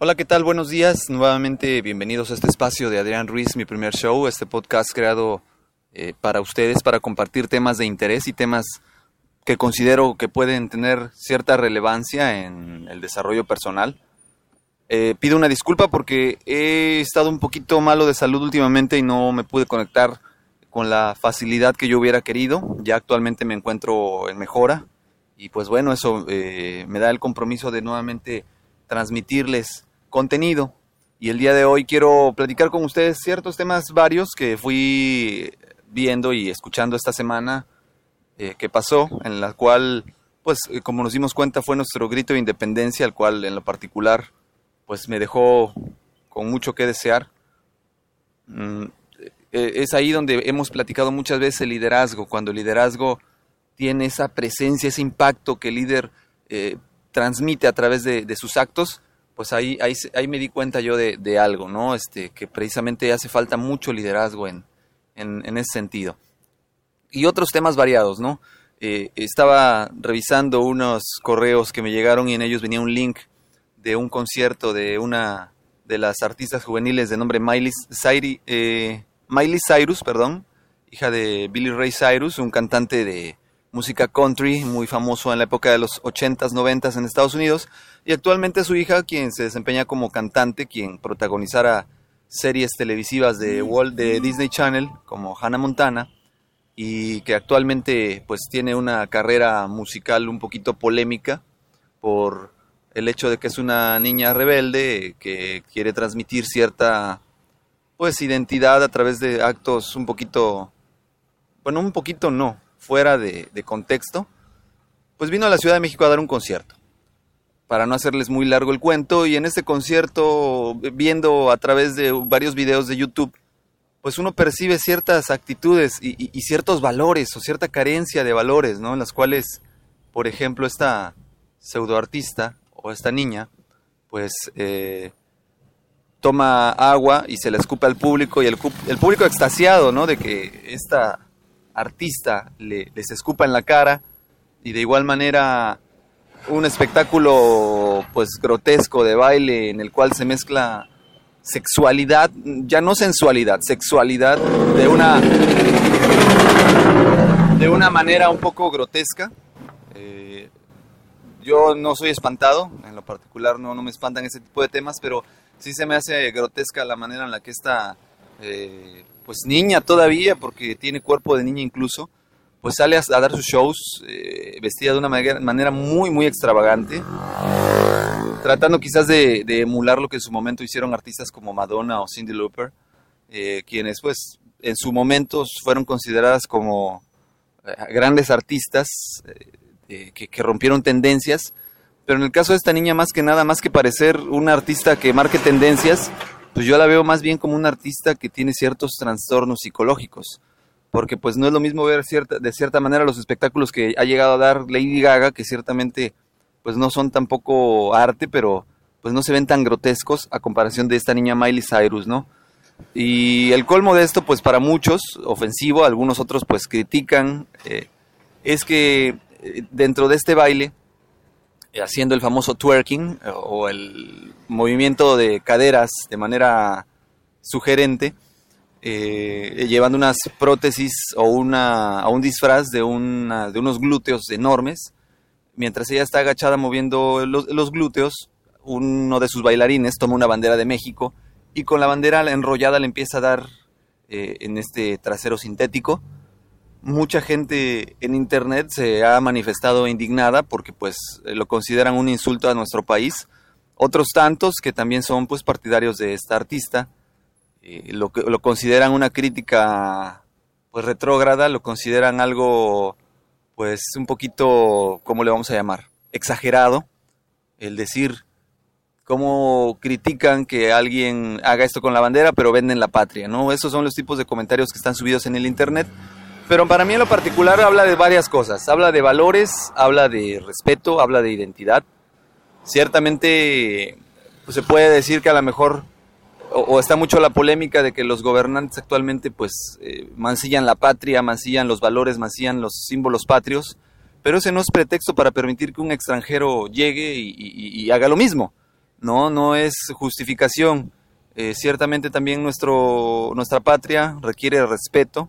Hola, ¿qué tal? Buenos días. Nuevamente bienvenidos a este espacio de Adrián Ruiz, mi primer show, este podcast creado eh, para ustedes, para compartir temas de interés y temas que considero que pueden tener cierta relevancia en el desarrollo personal. Eh, pido una disculpa porque he estado un poquito malo de salud últimamente y no me pude conectar con la facilidad que yo hubiera querido. Ya actualmente me encuentro en mejora y pues bueno, eso eh, me da el compromiso de nuevamente transmitirles contenido. Y el día de hoy quiero platicar con ustedes ciertos temas varios que fui viendo y escuchando esta semana eh, que pasó, en la cual, pues eh, como nos dimos cuenta, fue nuestro grito de independencia, el cual en lo particular, pues me dejó con mucho que desear. Mm, eh, es ahí donde hemos platicado muchas veces el liderazgo, cuando el liderazgo tiene esa presencia, ese impacto que el líder transmite a través de, de sus actos, pues ahí, ahí, ahí me di cuenta yo de, de, algo, ¿no? Este, que precisamente hace falta mucho liderazgo en, en, en ese sentido. Y otros temas variados, ¿no? Eh, estaba revisando unos correos que me llegaron y en ellos venía un link de un concierto de una de las artistas juveniles de nombre Miley, Cyrus, eh, Miley Cyrus, perdón, hija de Billy Ray Cyrus, un cantante de, música country, muy famoso en la época de los 80s, 90s en Estados Unidos, y actualmente su hija, quien se desempeña como cantante, quien protagonizara series televisivas de, Walt, de Disney Channel, como Hannah Montana, y que actualmente pues tiene una carrera musical un poquito polémica por el hecho de que es una niña rebelde que quiere transmitir cierta pues identidad a través de actos un poquito bueno un poquito no fuera de, contexto, pues vino a la Ciudad de México a dar un concierto. Para no hacerles muy largo el cuento, y en este concierto, viendo a través de varios videos de YouTube, pues uno percibe ciertas actitudes y ciertos valores o cierta carencia de valores, ¿no? En las cuales, por ejemplo, esta pseudoartista o esta niña, pues eh, toma agua y se la escupe al público y el, el público extasiado, ¿no? De que esta artista le, les escupa en la cara y de igual manera un espectáculo pues grotesco de baile en el cual se mezcla sexualidad, ya no sensualidad, sexualidad de una de una manera un poco grotesca. Eh, yo no soy espantado, en lo particular no, no me espantan ese tipo de temas, pero sí se me hace grotesca la manera en la que esta eh, pues niña todavía, porque tiene cuerpo de niña incluso, pues sale a, dar sus shows eh, vestida de una manera, muy, muy extravagante, tratando quizás de, emular lo que en su momento hicieron artistas como Madonna o Cindy Lauper, eh, quienes pues en su momento fueron consideradas como eh, grandes artistas que rompieron tendencias, pero en el caso de esta niña más que nada, más que parecer una artista que marque tendencias, pues yo la veo más bien como un artista que tiene ciertos trastornos psicológicos, porque pues no es lo mismo ver de cierta manera los espectáculos que ha llegado a dar Lady Gaga, que ciertamente pues no son tampoco arte, pero pues no se ven tan grotescos a comparación de esta niña Miley Cyrus, ¿no? Y el colmo de esto, pues para muchos, ofensivo, algunos otros pues critican, eh, es que eh, dentro de este baile, haciendo el famoso twerking o el movimiento de caderas de manera sugerente, eh, llevando unas prótesis o, una, o un disfraz de, una, de unos glúteos enormes, mientras ella está agachada moviendo los, glúteos, uno de sus bailarines toma una bandera de México y con la bandera enrollada le empieza a dar eh, en este trasero sintético. Mucha gente en internet se ha manifestado indignada porque pues lo consideran un insulto a nuestro país. Otros tantos que también son pues partidarios de esta artista eh, lo, lo consideran una crítica pues retrógrada, lo consideran algo pues un poquito, ¿cómo le vamos a llamar? Exagerado, el decir cómo critican que alguien haga esto con la bandera, pero venden la patria, ¿no? Esos son los tipos de comentarios que están subidos en el Internet. Pero para mí en lo particular habla de varias cosas. Habla de valores, habla de respeto, habla de identidad. Ciertamente pues se puede decir que a lo mejor o, está mucho la polémica de que los gobernantes actualmente pues eh, mancillan la patria, mancillan los valores, mancillan los símbolos patrios, pero ese no es pretexto para permitir que un extranjero llegue y, haga lo mismo, no, no es justificación. Eh, ciertamente también nuestro, nuestra patria requiere respeto,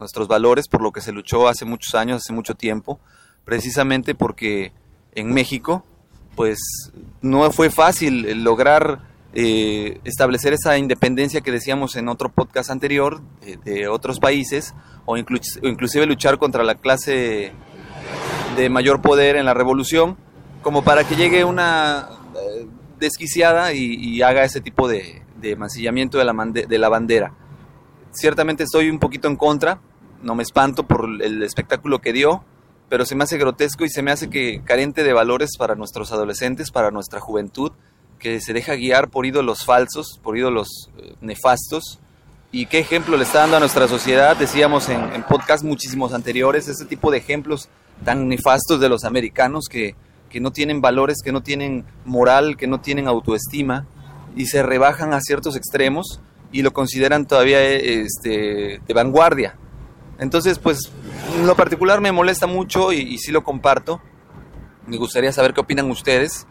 nuestros valores, por lo que se luchó hace muchos años, hace mucho tiempo, precisamente porque en México pues no fue fácil lograr eh, establecer esa independencia que decíamos en otro podcast anterior de, otros países o, inclusive luchar contra la clase de mayor poder en la revolución como para que llegue una eh, desquiciada y, haga ese tipo de, mancillamiento de la, de la bandera. Ciertamente estoy un poquito en contra, no me espanto por el espectáculo que dio, pero se me hace grotesco y se me hace que carente de valores para nuestros adolescentes, para nuestra juventud, que se deja guiar por ídolos falsos, por ídolos eh, nefastos. ¿Y qué ejemplo le está dando a nuestra sociedad? Decíamos en, en podcasts muchísimos anteriores, ese tipo de ejemplos tan nefastos de los americanos que, que no tienen valores, que no tienen moral, que no tienen autoestima y se rebajan a ciertos extremos y lo consideran todavía este, de vanguardia. Entonces, pues, en lo particular me molesta mucho y, y sí lo comparto. Me gustaría saber qué opinan ustedes.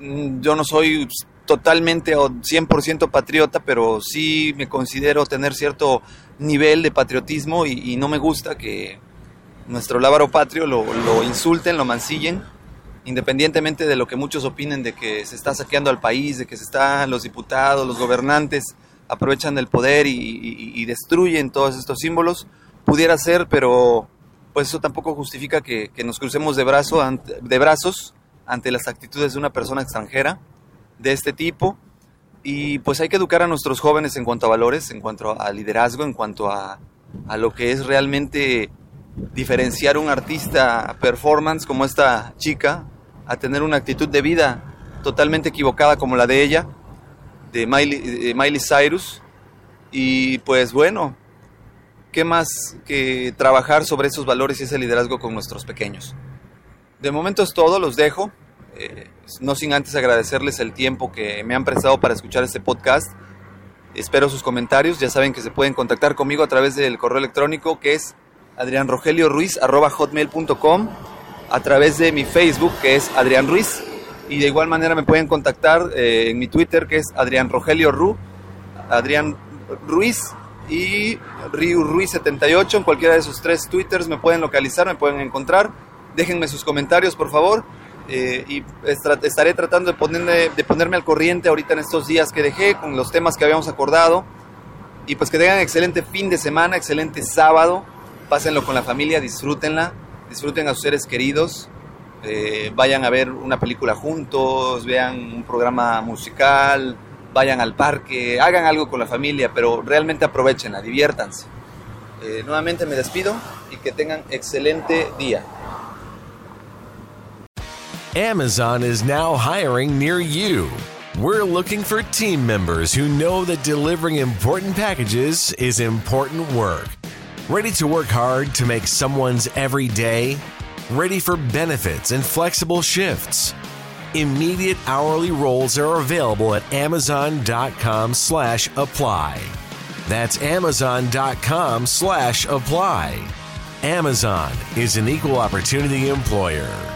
Mm, yo no soy totalmente o 100% patriota, pero sí me considero tener cierto nivel de patriotismo y, no me gusta que nuestro lábaro patrio lo, insulten, lo mancillen, independientemente de lo que muchos opinen de que se está saqueando al país, de que se están los diputados, los gobernantes aprovechan del poder y, destruyen todos estos símbolos, pudiera ser, pero pues eso tampoco justifica que, nos crucemos de, brazo, de brazos ante las actitudes de una persona extranjera de este tipo. Y pues hay que educar a nuestros jóvenes en cuanto a valores, en cuanto a liderazgo, en cuanto a, a lo que es realmente diferenciar un artista performance como esta chica a tener una actitud de vida totalmente equivocada como la de ella, de Miley Cyrus. Y pues bueno, ¿qué más que trabajar sobre esos valores y ese liderazgo con nuestros pequeños? De momento es todo, los dejo. Eh, no sin antes agradecerles el tiempo que me han prestado para escuchar este podcast. Espero sus comentarios. Ya saben que se pueden contactar conmigo a través del correo electrónico que es adrianrogelioruiz.com, a través de mi Facebook que es Adrián Ruiz. Y de igual manera me pueden contactar eh, en mi Twitter que es Adrián Rogelio Ru, Adrián Ruiz y Riu Ruiz 78. En cualquiera de esos tres Twitters me pueden localizar, me pueden encontrar. Déjenme sus comentarios, por favor. Eh, y estaré tratando de ponerme, de ponerme al corriente ahorita en estos días que dejé con los temas que habíamos acordado. Y pues que tengan excelente fin de semana, excelente sábado. Pásenlo con la familia, disfrútenla, disfruten a sus seres queridos. Eh, vayan a ver una película juntos, vean un programa musical, vayan al parque, hagan algo con la familia, pero realmente aprovechenla, diviértanse. Eh, nuevamente me despido y que tengan excelente día. Amazon is now hiring near you. We're looking for team members who know that delivering important packages is important work. Ready to work hard to make someone's every day? Ready for benefits and flexible shifts? Immediate hourly roles are available at amazon.com slash apply. That's amazon.com slash apply. Amazon is an equal opportunity employer.